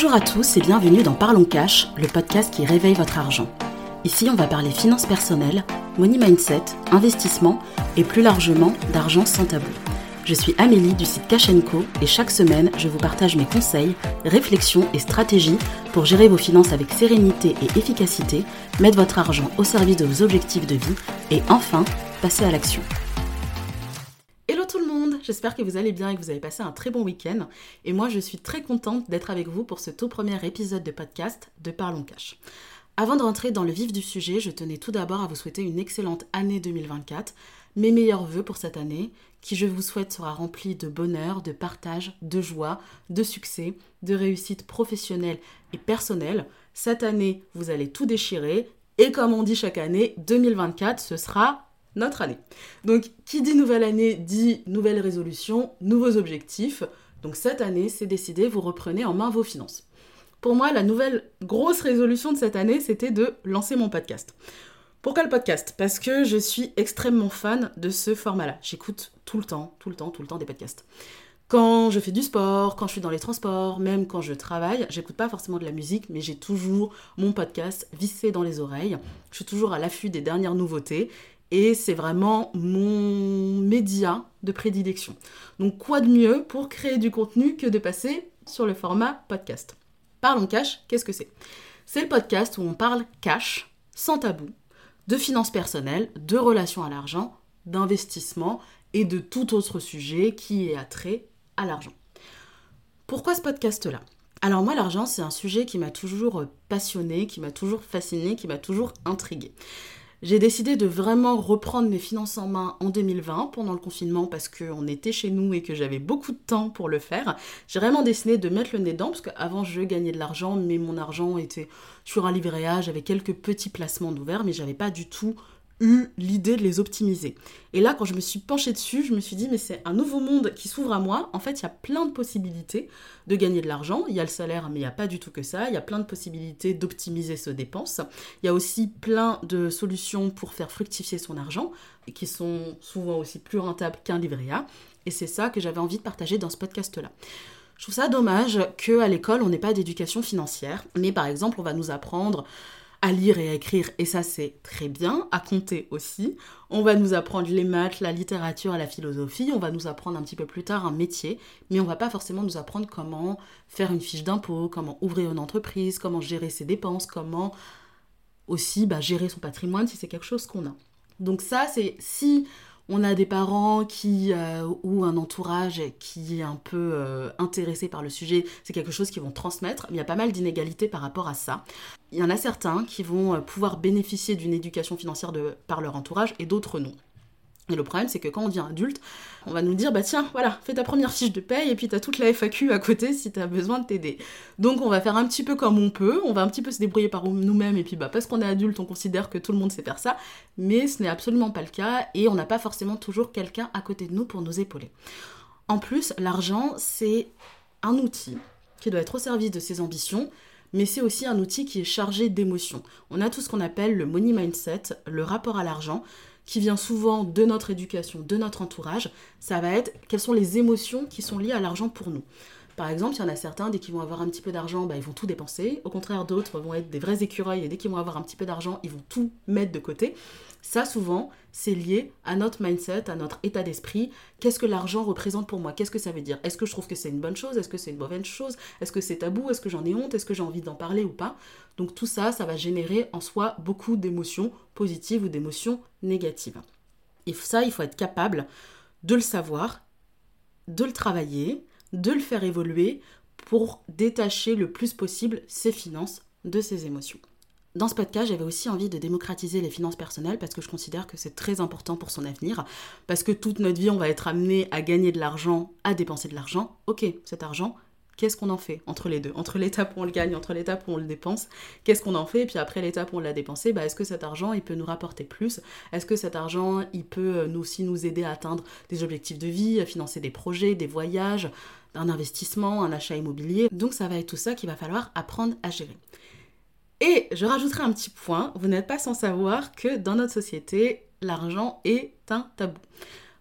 Bonjour à tous et bienvenue dans Parlons Cash, le podcast qui réveille votre argent. Ici, on va parler finances personnelles, money mindset, investissement et plus largement d'argent sans tabou. Je suis Amélie du site Cash et chaque semaine, je vous partage mes conseils, réflexions et stratégies pour gérer vos finances avec sérénité et efficacité, mettre votre argent au service de vos objectifs de vie et enfin passer à l'action. J'espère que vous allez bien et que vous avez passé un très bon week-end. Et moi, je suis très contente d'être avec vous pour ce tout premier épisode de podcast de Parlons Cash. Avant de rentrer dans le vif du sujet, je tenais tout d'abord à vous souhaiter une excellente année 2024, mes meilleurs voeux pour cette année, qui je vous souhaite sera remplie de bonheur, de partage, de joie, de succès, de réussite professionnelle et personnelle. Cette année, vous allez tout déchirer. Et comme on dit chaque année, 2024, ce sera notre année. Donc, qui dit nouvelle année dit nouvelle résolution, nouveaux objectifs. Donc, cette année, c'est décidé, vous reprenez en main vos finances. Pour moi, la nouvelle grosse résolution de cette année, c'était de lancer mon podcast. Pourquoi le podcast? Parce que je suis extrêmement fan de ce format-là. J'écoute tout le temps, tout le temps, tout le temps des podcasts. Quand je fais du sport, quand je suis dans les transports, même quand je travaille, j'écoute pas forcément de la musique, mais j'ai toujours mon podcast vissé dans les oreilles. Je suis toujours à l'affût des dernières nouveautés et c'est vraiment mon média de prédilection. Donc quoi de mieux pour créer du contenu que de passer sur le format podcast? Parlons cash, qu'est-ce que c'est? C'est le podcast où on parle cash, sans tabou, de finances personnelles, de relations à l'argent, d'investissement et de tout autre sujet qui est attrait à l'argent. Pourquoi ce podcast-là? Alors moi, l'argent, c'est un sujet qui m'a toujours passionné, qui m'a toujours fasciné, qui m'a toujours intrigué. J'ai décidé de vraiment reprendre mes finances en main en 2020 pendant le confinement parce qu'on était chez nous et que j'avais beaucoup de temps pour le faire. J'ai vraiment décidé de mettre le nez dedans parce qu'avant je gagnais de l'argent mais mon argent était sur un livret A, j'avais quelques petits placements d'ouvert mais j'avais pas du tout eu l'idée de les optimiser. Et là, quand je me suis penchée dessus, je me suis dit, mais c'est un nouveau monde qui s'ouvre à moi. En fait, il y a plein de possibilités de gagner de l'argent. Il y a le salaire, mais il n'y a pas du tout que ça. Il y a plein de possibilités d'optimiser ses dépenses. Il y a aussi plein de solutions pour faire fructifier son argent, qui sont souvent aussi plus rentables qu'un livret A. Et c'est ça que j'avais envie de partager dans ce podcast-là. Je trouve ça dommage qu'à l'école, on n'ait pas d'éducation financière. Mais par exemple, on va nous apprendre à lire et à écrire, et ça c'est très bien, à compter aussi. On va nous apprendre les maths, la littérature, la philosophie, on va nous apprendre un petit peu plus tard un métier, mais on va pas forcément nous apprendre comment faire une fiche d'impôt, comment ouvrir une entreprise, comment gérer ses dépenses, comment aussi bah, gérer son patrimoine si c'est quelque chose qu'on a. Donc ça c'est si on a des parents qui euh, ou un entourage qui est un peu euh, intéressé par le sujet, c'est quelque chose qu'ils vont transmettre. il y a pas mal d'inégalités par rapport à ça. Il y en a certains qui vont euh, pouvoir bénéficier d'une éducation financière par leur entourage et d'autres non. Et le problème, c'est que quand on devient adulte, on va nous dire, bah tiens, voilà, fais ta première fiche de paye et puis t'as toute la FAQ à côté si t'as besoin de t'aider. Donc on va faire un petit peu comme on peut, on va un petit peu se débrouiller par nous-mêmes et puis bah parce qu'on est adulte, on considère que tout le monde sait faire ça, mais ce n'est absolument pas le cas et on n'a pas forcément toujours quelqu'un à côté de nous pour nous épauler. En plus, l'argent, c'est un outil qui doit être au service de ses ambitions, mais c'est aussi un outil qui est chargé d'émotions. On a tout ce qu'on appelle le money mindset, le rapport à l'argent qui vient souvent de notre éducation, de notre entourage, ça va être quelles sont les émotions qui sont liées à l'argent pour nous. Par exemple, il y en a certains, dès qu'ils vont avoir un petit peu d'argent, bah, ils vont tout dépenser. Au contraire, d'autres vont être des vrais écureuils et dès qu'ils vont avoir un petit peu d'argent, ils vont tout mettre de côté. Ça, souvent, c'est lié à notre mindset, à notre état d'esprit. Qu'est-ce que l'argent représente pour moi? Qu'est-ce que ça veut dire? Est-ce que je trouve que c'est une bonne chose? Est-ce que c'est une mauvaise chose? Est-ce que c'est tabou? Est-ce que j'en ai honte? Est-ce que j'ai envie d'en parler ou pas? Donc tout ça, ça va générer en soi beaucoup d'émotions positives ou d'émotions négatives. Et ça, il faut être capable de le savoir, de le travailler, de le faire évoluer pour détacher le plus possible ses finances de ses émotions. Dans ce podcast, j'avais aussi envie de démocratiser les finances personnelles parce que je considère que c'est très important pour son avenir, parce que toute notre vie, on va être amené à gagner de l'argent, à dépenser de l'argent. Ok, cet argent, qu'est-ce qu'on en fait entre les deux? Entre l'étape où on le gagne, entre l'étape où on le dépense, qu'est-ce qu'on en fait? Et puis après l'étape où on l'a dépensé, bah, est-ce que cet argent, il peut nous rapporter plus? Est-ce que cet argent, il peut euh, aussi nous aider à atteindre des objectifs de vie, à financer des projets, des voyages, un investissement, un achat immobilier Donc ça va être tout ça qu'il va falloir apprendre à gérer. Et je rajouterai un petit point, vous n'êtes pas sans savoir que dans notre société, l'argent est un tabou.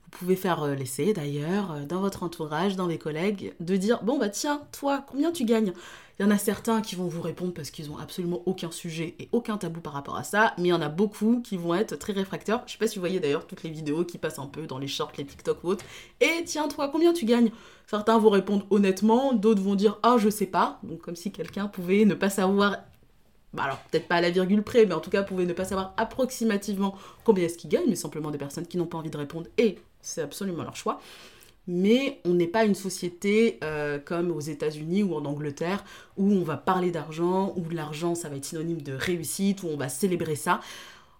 Vous pouvez faire euh, l'essai d'ailleurs, euh, dans votre entourage, dans les collègues, de dire bon bah tiens, toi, combien tu gagnes? Il y en a certains qui vont vous répondre parce qu'ils ont absolument aucun sujet et aucun tabou par rapport à ça, mais il y en a beaucoup qui vont être très réfractaires. Je sais pas si vous voyez d'ailleurs toutes les vidéos qui passent un peu dans les shorts, les TikTok ou autres. Et tiens, toi, combien tu gagnes? Certains vont répondre honnêtement, d'autres vont dire ah je sais pas. Donc comme si quelqu'un pouvait ne pas savoir bah alors peut-être pas à la virgule près, mais en tout cas pouvait ne pas savoir approximativement combien est-ce qu'ils gagnent, mais simplement des personnes qui n'ont pas envie de répondre, et c'est absolument leur choix. Mais on n'est pas une société euh, comme aux États-Unis ou en Angleterre où on va parler d'argent, où l'argent ça va être synonyme de réussite, où on va célébrer ça.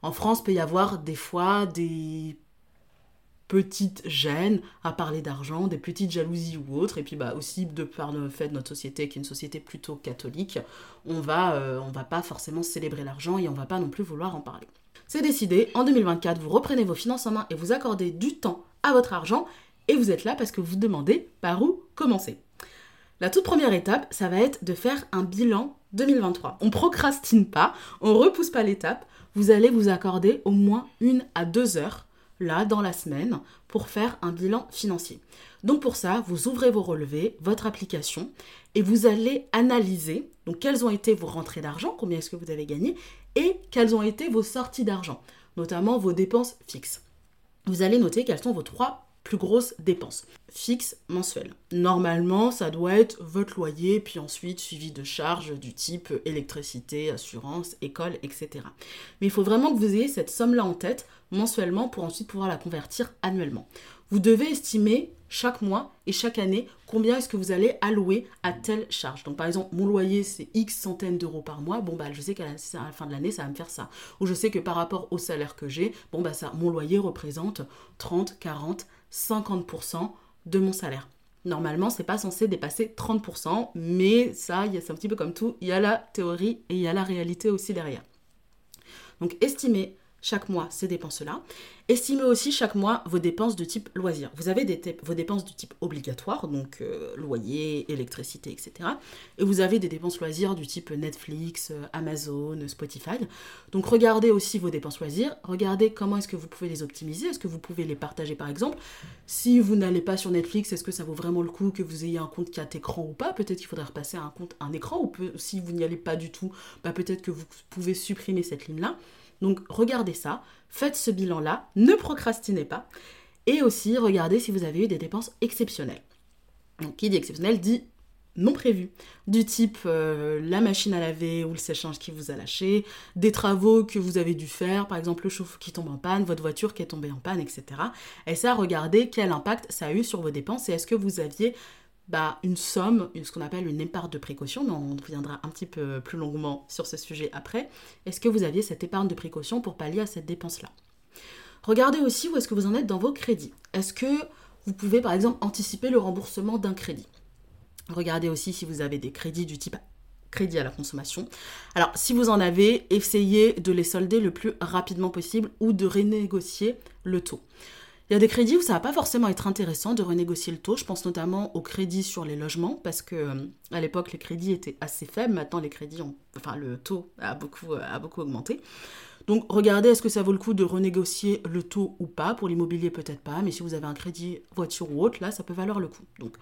En France, peut y avoir des fois des petites gênes à parler d'argent, des petites jalousies ou autres, et puis bah aussi de par le fait de notre société qui est une société plutôt catholique, on va, euh, on va pas forcément célébrer l'argent et on va pas non plus vouloir en parler. C'est décidé, en 2024, vous reprenez vos finances en main et vous accordez du temps à votre argent, et vous êtes là parce que vous demandez par où commencer. La toute première étape, ça va être de faire un bilan 2023. On procrastine pas, on repousse pas l'étape, vous allez vous accorder au moins une à deux heures là, dans la semaine, pour faire un bilan financier. Donc pour ça, vous ouvrez vos relevés, votre application, et vous allez analyser donc quelles ont été vos rentrées d'argent, combien est-ce que vous avez gagné, et quelles ont été vos sorties d'argent, notamment vos dépenses fixes. Vous allez noter quelles sont vos trois plus grosses dépenses fixes mensuelles. Normalement, ça doit être votre loyer, puis ensuite suivi de charges du type électricité, assurance, école, etc. Mais il faut vraiment que vous ayez cette somme-là en tête mensuellement pour ensuite pouvoir la convertir annuellement. Vous devez estimer chaque mois et chaque année combien est-ce que vous allez allouer à telle charge. Donc par exemple, mon loyer c'est X centaines d'euros par mois, bon bah je sais qu'à la, fin de l'année ça va me faire ça. Ou je sais que par rapport au salaire que j'ai, bon bah ça, mon loyer représente 30, 40, 50% de mon salaire. Normalement, c'est pas censé dépasser 30%, mais ça, c'est un petit peu comme tout, il y a la théorie et il y a la réalité aussi derrière. Donc estimez chaque mois ces dépenses-là. Estimez aussi chaque mois vos dépenses de type loisirs. Vous avez des vos dépenses de type obligatoire, donc euh, loyer, électricité, etc. Et vous avez des dépenses loisirs du type Netflix, euh, Amazon, Spotify. Donc regardez aussi vos dépenses loisirs, regardez comment est-ce que vous pouvez les optimiser, est-ce que vous pouvez les partager par exemple? Si vous n'allez pas sur Netflix, est-ce que ça vaut vraiment le coup que vous ayez un compte 4 écran ou pas? Peut-être qu'il faudrait repasser à un compte un écran, ou si vous n'y allez pas du tout, bah, peut-être que vous pouvez supprimer cette ligne-là. Donc regardez ça, faites ce bilan-là, ne procrastinez pas, et aussi regardez si vous avez eu des dépenses exceptionnelles. Donc qui dit exceptionnel dit non prévu, du type euh, la machine à laver ou le sèche-linge qui vous a lâché, des travaux que vous avez dû faire, par exemple le chauffe qui tombe en panne, votre voiture qui est tombée en panne, etc. Et ça, regardez quel impact ça a eu sur vos dépenses et est-ce que vous aviez bah, une somme, ce qu'on appelle une épargne de précaution, mais on reviendra un petit peu plus longuement sur ce sujet après. Est-ce que vous aviez cette épargne de précaution pour pallier à cette dépense-là? Regardez aussi où est-ce que vous en êtes dans vos crédits. Est-ce que vous pouvez par exemple anticiper le remboursement d'un crédit? Regardez aussi si vous avez des crédits du type crédit à la consommation. Alors, si vous en avez, essayez de les solder le plus rapidement possible ou de renégocier le taux. Il y a des crédits où ça va pas forcément être intéressant de renégocier le taux. Je pense notamment aux crédits sur les logements parce que euh, à l'époque les crédits étaient assez faibles. Maintenant les crédits ont, enfin le taux a beaucoup, euh, a beaucoup augmenté. Donc regardez est-ce que ça vaut le coup de renégocier le taux ou pas? Pour l'immobilier peut-être pas, mais si vous avez un crédit voiture ou autre, là ça peut valoir le coup. Donc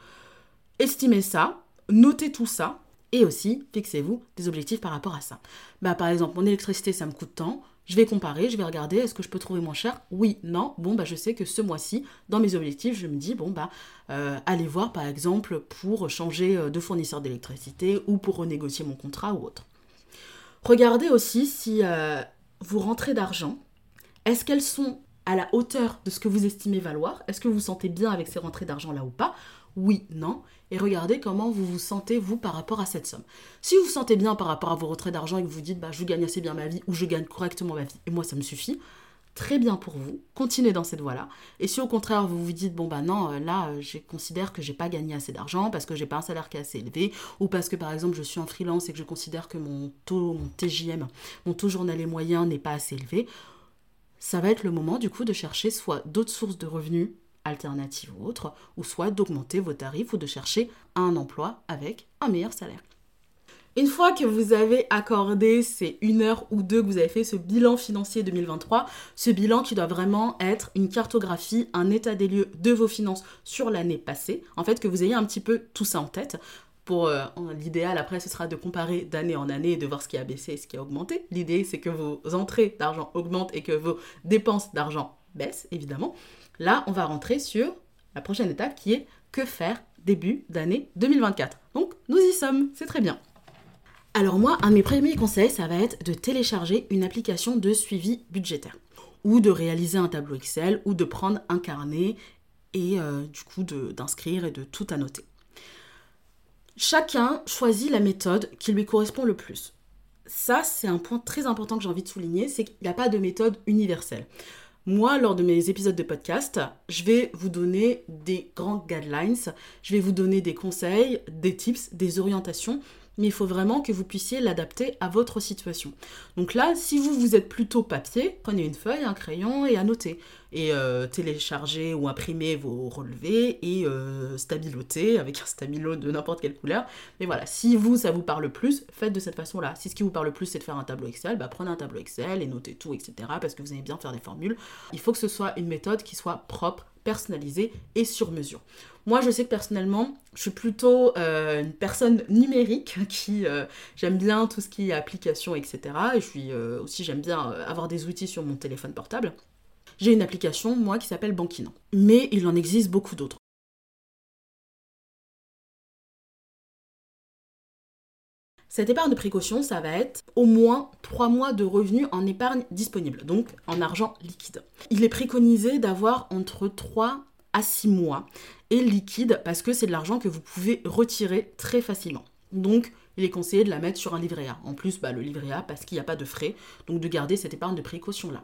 estimez ça, notez tout ça et aussi fixez-vous des objectifs par rapport à ça. Bah par exemple mon électricité ça me coûte tant je vais comparer, je vais regarder, est-ce que je peux trouver moins cher? Oui, non. Bon, bah, je sais que ce mois-ci, dans mes objectifs, je me dis, bon, bah, euh, allez voir, par exemple, pour changer euh, de fournisseur d'électricité ou pour renégocier mon contrat ou autre. Regardez aussi si euh, vous rentrez d'argent, est-ce qu'elles sont à la hauteur de ce que vous estimez valoir? Est-ce que vous vous sentez bien avec ces rentrées d'argent là ou pas? Oui, non, et regardez comment vous vous sentez, vous, par rapport à cette somme. Si vous vous sentez bien par rapport à vos retraits d'argent et que vous dites, bah, je gagne assez bien ma vie ou je gagne correctement ma vie, et moi, ça me suffit, très bien pour vous, continuez dans cette voie-là. Et si au contraire, vous vous dites, bon, bah non, euh, là, euh, je considère que j'ai pas gagné assez d'argent parce que j'ai pas un salaire qui est assez élevé, ou parce que, par exemple, je suis en freelance et que je considère que mon taux, mon TJM, mon taux journalier moyen n'est pas assez élevé, ça va être le moment, du coup, de chercher soit d'autres sources de revenus alternative ou autre, ou soit d'augmenter vos tarifs ou de chercher un emploi avec un meilleur salaire. Une fois que vous avez accordé ces une heure ou deux que vous avez fait ce bilan financier 2023, ce bilan qui doit vraiment être une cartographie, un état des lieux de vos finances sur l'année passée, en fait que vous ayez un petit peu tout ça en tête, pour euh, l'idéal après ce sera de comparer d'année en année et de voir ce qui a baissé et ce qui a augmenté. L'idée c'est que vos entrées d'argent augmentent et que vos dépenses d'argent baissent évidemment. Là, on va rentrer sur la prochaine étape qui est que faire début d'année 2024. Donc nous y sommes, c'est très bien. Alors moi, un de mes premiers conseils, ça va être de télécharger une application de suivi budgétaire ou de réaliser un tableau Excel ou de prendre un carnet et euh, du coup d'inscrire et de tout annoter. Chacun choisit la méthode qui lui correspond le plus. Ça, c'est un point très important que j'ai envie de souligner, c'est qu'il n'y a pas de méthode universelle. Moi, lors de mes épisodes de podcast, je vais vous donner des grands guidelines, je vais vous donner des conseils, des tips, des orientations mais il faut vraiment que vous puissiez l'adapter à votre situation. Donc là, si vous, vous êtes plutôt papier, prenez une feuille, un crayon et annotez. Et euh, téléchargez ou imprimez vos relevés et euh, stabilotez avec un stabilo de n'importe quelle couleur. Mais voilà, si vous, ça vous parle plus, faites de cette façon-là. Si ce qui vous parle plus, c'est de faire un tableau Excel, bah prenez un tableau Excel et notez tout, etc. Parce que vous aimez bien faire des formules. Il faut que ce soit une méthode qui soit propre, personnalisée et sur mesure. Moi, je sais que personnellement, je suis plutôt euh, une personne numérique qui j'aime bien tout ce qui est application, etc. Et je suis aussi j'aime bien avoir des outils sur mon téléphone portable. J'ai une application moi qui s'appelle Bankinant, mais il en existe beaucoup d'autres. Cette épargne de précaution, ça va être au moins 3 mois de revenus en épargne disponible, donc en argent liquide. Il est préconisé d'avoir entre 3 à 6 mois et liquide parce que c'est de l'argent que vous pouvez retirer très facilement. Donc, il est conseillé de la mettre sur un livret A. En plus, bah, le livret A, parce qu'il n'y a pas de frais, donc de garder cette épargne de précaution-là.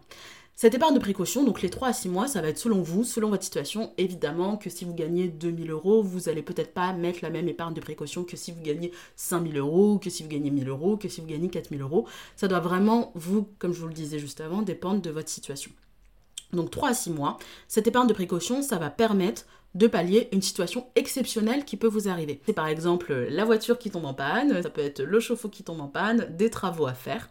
Cette épargne de précaution, donc les 3 à 6 mois, ça va être selon vous, selon votre situation. Évidemment que si vous gagnez 2000 euros, vous n'allez peut-être pas mettre la même épargne de précaution que si vous gagnez 5000 euros, que si vous gagnez 1000 euros, que si vous gagnez 4000 euros. Ça doit vraiment, vous, comme je vous le disais juste avant, dépendre de votre situation. Donc 3 à 6 mois, cette épargne de précaution, ça va permettre de pallier une situation exceptionnelle qui peut vous arriver. C'est par exemple la voiture qui tombe en panne, ça peut être le chauffe-eau qui tombe en panne, des travaux à faire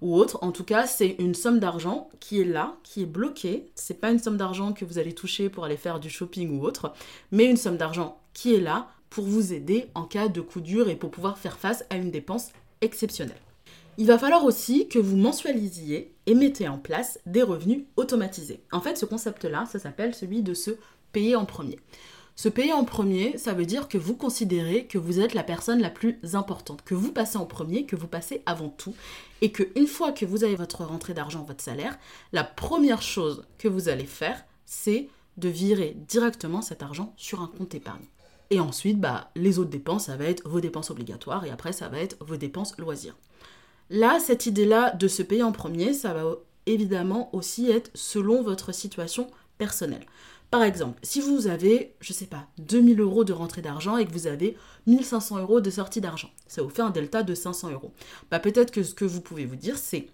ou autre. En tout cas, c'est une somme d'argent qui est là, qui est bloquée. C'est pas une somme d'argent que vous allez toucher pour aller faire du shopping ou autre, mais une somme d'argent qui est là pour vous aider en cas de coup dur et pour pouvoir faire face à une dépense exceptionnelle. Il va falloir aussi que vous mensualisiez et mettez en place des revenus automatisés. En fait, ce concept-là, ça s'appelle celui de se payer en premier. Se payer en premier, ça veut dire que vous considérez que vous êtes la personne la plus importante, que vous passez en premier, que vous passez avant tout, et que une fois que vous avez votre rentrée d'argent, votre salaire, la première chose que vous allez faire, c'est de virer directement cet argent sur un compte épargne. Et ensuite, bah, les autres dépenses, ça va être vos dépenses obligatoires, et après, ça va être vos dépenses loisirs. Là, cette idée-là de se payer en premier, ça va évidemment aussi être selon votre situation personnelle. Par exemple, si vous avez, je sais pas, 2000 euros de rentrée d'argent et que vous avez 1500 euros de sortie d'argent, ça vous fait un delta de 500 euros. Bah, peut-être que ce que vous pouvez vous dire, c'est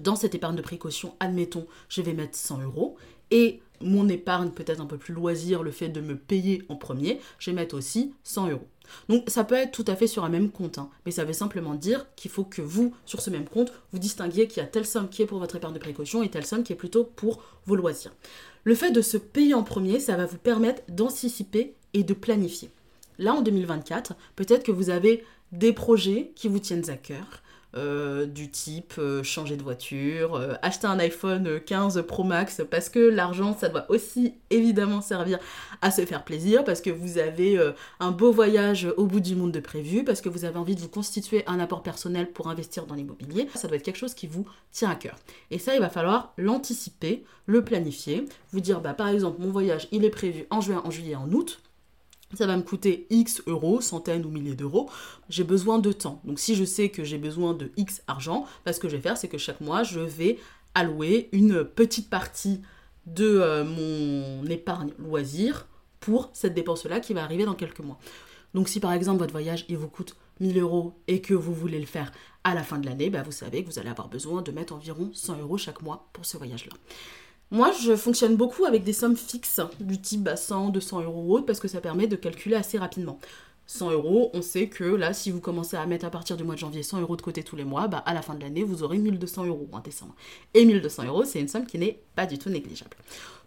dans cette épargne de précaution, admettons, je vais mettre 100 euros et mon épargne peut-être un peu plus loisir, le fait de me payer en premier, je vais mettre aussi 100 euros. Donc ça peut être tout à fait sur un même compte, hein. mais ça veut simplement dire qu'il faut que vous, sur ce même compte, vous distinguiez qu'il y a telle somme qui est pour votre épargne de précaution et telle somme qui est plutôt pour vos loisirs. Le fait de se payer en premier, ça va vous permettre d'anticiper et de planifier. Là, en 2024, peut-être que vous avez des projets qui vous tiennent à cœur, euh, du type euh, changer de voiture, euh, acheter un iPhone 15 Pro Max, parce que l'argent, ça doit aussi évidemment servir à se faire plaisir, parce que vous avez un beau voyage au bout du monde de prévu, parce que vous avez envie de vous constituer un apport personnel pour investir dans l'immobilier, ça doit être quelque chose qui vous tient à cœur. Et ça, il va falloir l'anticiper, le planifier, vous dire, bah, par exemple, mon voyage, il est prévu en juin, en juillet, en août ça va me coûter X euros, centaines ou milliers d'euros, j'ai besoin de temps. Donc si je sais que j'ai besoin de X argent, bah, ce que je vais faire, c'est que chaque mois, je vais allouer une petite partie de euh, mon épargne loisir pour cette dépense-là qui va arriver dans quelques mois. Donc si par exemple votre voyage, il vous coûte 1000 euros et que vous voulez le faire à la fin de l'année, bah, vous savez que vous allez avoir besoin de mettre environ 100 euros chaque mois pour ce voyage-là. Moi, je fonctionne beaucoup avec des sommes fixes, du type 100, bah, 200 euros ou autre, parce que ça permet de calculer assez rapidement. 100 euros, on sait que là, si vous commencez à mettre à partir du mois de janvier 100 euros de côté tous les mois, bah, à la fin de l'année, vous aurez 1200 euros en décembre. Et 1200 euros, c'est une somme qui n'est pas du tout négligeable.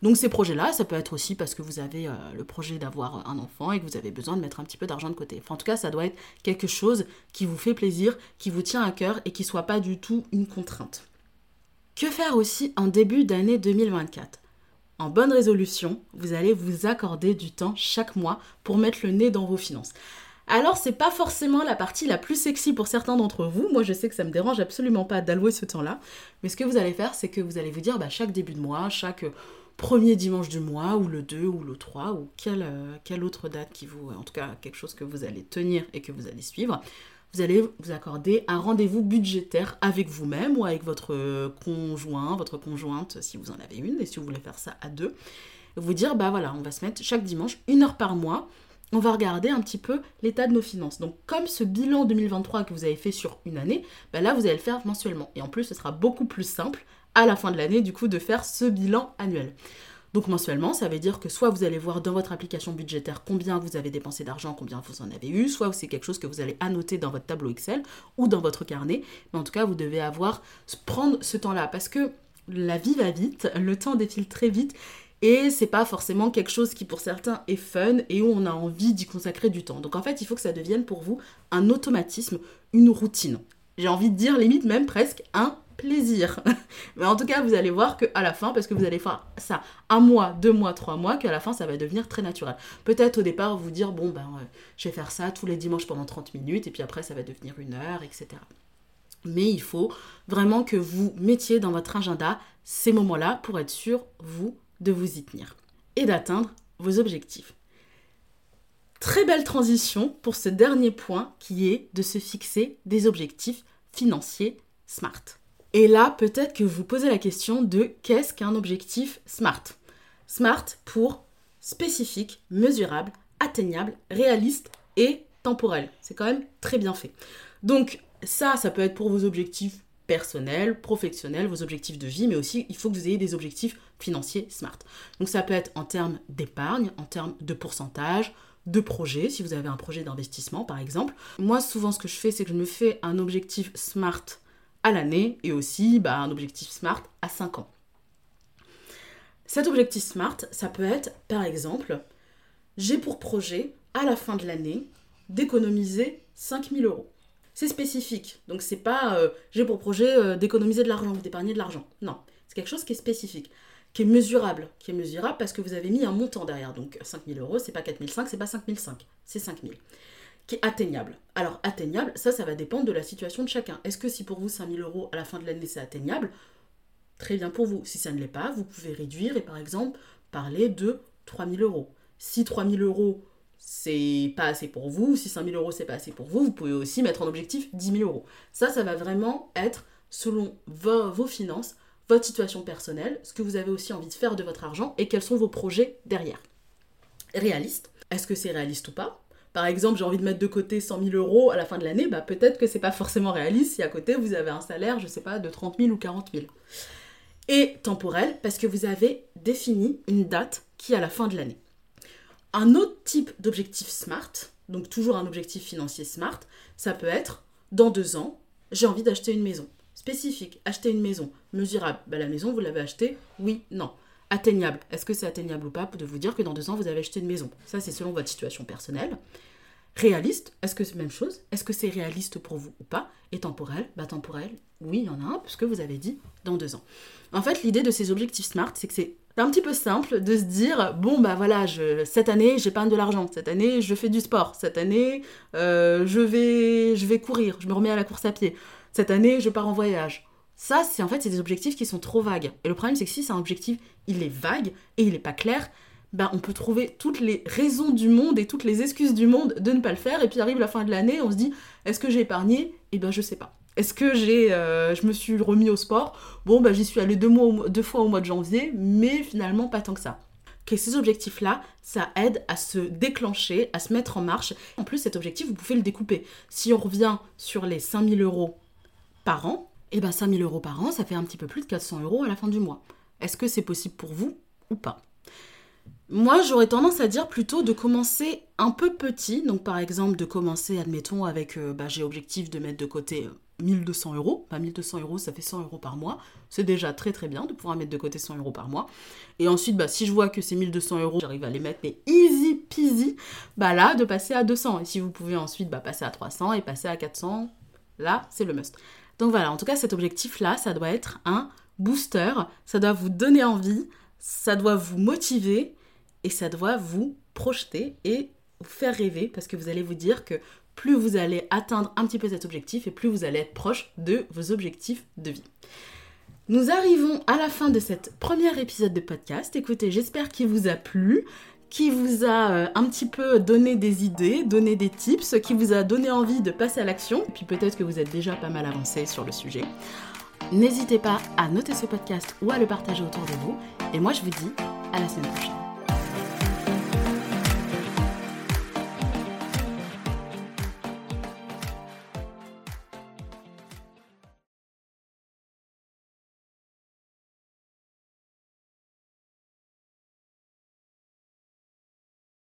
Donc ces projets-là, ça peut être aussi parce que vous avez euh, le projet d'avoir un enfant et que vous avez besoin de mettre un petit peu d'argent de côté. En tout cas, ça doit être quelque chose qui vous fait plaisir, qui vous tient à cœur et qui soit pas du tout une contrainte. Que faire aussi en début d'année 2024 en bonne résolution, vous allez vous accorder du temps chaque mois pour mettre le nez dans vos finances. Alors, c'est pas forcément la partie la plus sexy pour certains d'entre vous. Moi, je sais que ça me dérange absolument pas d'allouer ce temps-là. Mais ce que vous allez faire, c'est que vous allez vous dire, bah, chaque début de mois, chaque premier dimanche du mois, ou le 2, ou le 3, ou quelle, euh, quelle autre date qui vous. En tout cas, quelque chose que vous allez tenir et que vous allez suivre vous allez vous accorder un rendez-vous budgétaire avec vous-même ou avec votre conjoint, votre conjointe, si vous en avez une, et si vous voulez faire ça à deux. Vous dire, bah voilà, on va se mettre chaque dimanche une heure par mois. On va regarder un petit peu l'état de nos finances. Donc, comme ce bilan 2023 que vous avez fait sur une année, bah là, vous allez le faire mensuellement. Et en plus, ce sera beaucoup plus simple à la fin de l'année, du coup, de faire ce bilan annuel. Donc mensuellement, ça veut dire que soit vous allez voir dans votre application budgétaire combien vous avez dépensé d'argent, combien vous en avez eu, soit c'est quelque chose que vous allez annoter dans votre tableau Excel ou dans votre carnet. Mais en tout cas, vous devez avoir prendre ce temps-là parce que la vie va vite, le temps défile très vite et c'est pas forcément quelque chose qui pour certains est fun et où on a envie d'y consacrer du temps. Donc en fait, il faut que ça devienne pour vous un automatisme, une routine. J'ai envie de dire limite même presque un plaisir. Mais en tout cas, vous allez voir qu'à la fin, parce que vous allez faire ça un mois, deux mois, trois mois, qu'à la fin, ça va devenir très naturel. Peut-être au départ, vous dire, bon, ben, je vais faire ça tous les dimanches pendant 30 minutes, et puis après, ça va devenir une heure, etc. Mais il faut vraiment que vous mettiez dans votre agenda ces moments-là pour être sûr, vous, de vous y tenir et d'atteindre vos objectifs. Très belle transition pour ce dernier point qui est de se fixer des objectifs financiers SMART. Et là, peut-être que vous posez la question de qu'est-ce qu'un objectif SMART? SMART pour spécifique, mesurable, atteignable, réaliste et temporel. C'est quand même très bien fait. Donc ça, ça peut être pour vos objectifs personnels, professionnels, vos objectifs de vie, mais aussi il faut que vous ayez des objectifs financiers SMART. Donc ça peut être en termes d'épargne, en termes de pourcentage, de projet, si vous avez un projet d'investissement par exemple. Moi souvent ce que je fais c'est que je me fais un objectif SMART à l'année et aussi bah, un objectif SMART à 5 ans. Cet objectif SMART, ça peut être par exemple, j'ai pour projet à la fin de l'année d'économiser 5000 euros. C'est spécifique, donc c'est pas euh, j'ai pour projet euh, d'économiser de l'argent d'épargner de l'argent. Non, c'est quelque chose qui est spécifique, qui est mesurable, qui est mesurable parce que vous avez mis un montant derrière. Donc 5000 euros, c'est pas 4005, c'est pas 5005, c'est 5000 atteignable. Alors, atteignable, ça, ça va dépendre de la situation de chacun. Est-ce que si pour vous 5000 euros à la fin de l'année c'est atteignable Très bien pour vous. Si ça ne l'est pas, vous pouvez réduire et par exemple parler de 3000 euros. Si 3000 euros c'est pas assez pour vous, si 5000 euros c'est pas assez pour vous, vous pouvez aussi mettre en objectif 10 000 euros. Ça, ça va vraiment être selon vos finances, votre situation personnelle, ce que vous avez aussi envie de faire de votre argent et quels sont vos projets derrière. Réaliste. Est-ce que c'est réaliste ou pas? Par exemple, j'ai envie de mettre de côté 100 000 euros à la fin de l'année, bah, peut-être que c'est pas forcément réaliste si à côté vous avez un salaire, je sais pas, de 30 000 ou 40 000. Et temporel, parce que vous avez défini une date qui est à la fin de l'année. Un autre type d'objectif SMART, donc toujours un objectif financier SMART, ça peut être dans deux ans, j'ai envie d'acheter une maison. Spécifique, acheter une maison. Mesurable, bah, la maison, vous l'avez achetée? Oui, non atteignable. Est-ce que c'est atteignable ou pas de vous dire que dans deux ans, vous avez acheté une maison? Ça, c'est selon votre situation personnelle. Réaliste, est-ce que c'est la même chose? Est-ce que c'est réaliste pour vous ou pas? Et temporel? Bah temporel, oui, il y en a un, puisque vous avez dit dans deux ans. En fait, l'idée de ces objectifs SMART, c'est que c'est un petit peu simple de se dire, bon, bah voilà, cette année, j'épargne de l'argent, cette année, je fais du sport, cette année, euh, je, vais, je vais courir, je me remets à la course à pied, cette année, je pars en voyage. Ça, c'est en fait, c'est des objectifs qui sont trop vagues. Et le problème, c'est que si c'est un objectif, il est vague et il n'est pas clair, ben, on peut trouver toutes les raisons du monde et toutes les excuses du monde de ne pas le faire. Et puis arrive la fin de l'année, on se dit, est-ce que j'ai épargné? Eh ben, je sais pas. Est-ce que j'ai, euh, je me suis remis au sport? Bon, ben, j'y suis allé deux, deux fois au mois de janvier, mais finalement pas tant que ça. Que ces objectifs-là, ça aide à se déclencher, à se mettre en marche. En plus, cet objectif, vous pouvez le découper. Si on revient sur les 5000 euros par an, et bien 5000 euros par an, ça fait un petit peu plus de 400 euros à la fin du mois. Est-ce que c'est possible pour vous ou pas? Moi, j'aurais tendance à dire plutôt de commencer un peu petit. Donc, par exemple, de commencer, admettons, avec, euh, bah, j'ai objectif de mettre de côté 1200 euros. Bah, 1200 euros, ça fait 100 euros par mois. C'est déjà très très bien de pouvoir mettre de côté 100 euros par mois. Et ensuite, bah, si je vois que ces 1200 euros, j'arrive à les mettre, mais easy peasy, bah là, de passer à 200. Et si vous pouvez ensuite bah, passer à 300 et passer à 400, là, c'est le must. Donc voilà, en tout cas, cet objectif-là, ça doit être un booster. Ça doit vous donner envie, ça doit vous motiver et ça doit vous projeter et vous faire rêver parce que vous allez vous dire que plus vous allez atteindre un petit peu cet objectif et plus vous allez être proche de vos objectifs de vie. Nous arrivons à la fin de cet premier épisode de podcast. Écoutez, j'espère qu'il vous a plu, qu'il vous a euh, un petit peu donné des idées, donné des tips, qui vous a donné envie de passer à l'action. Et puis peut-être que vous êtes déjà pas mal avancé sur le sujet. N'hésitez pas à noter ce podcast ou à le partager autour de vous. Et moi, je vous dis à la semaine prochaine.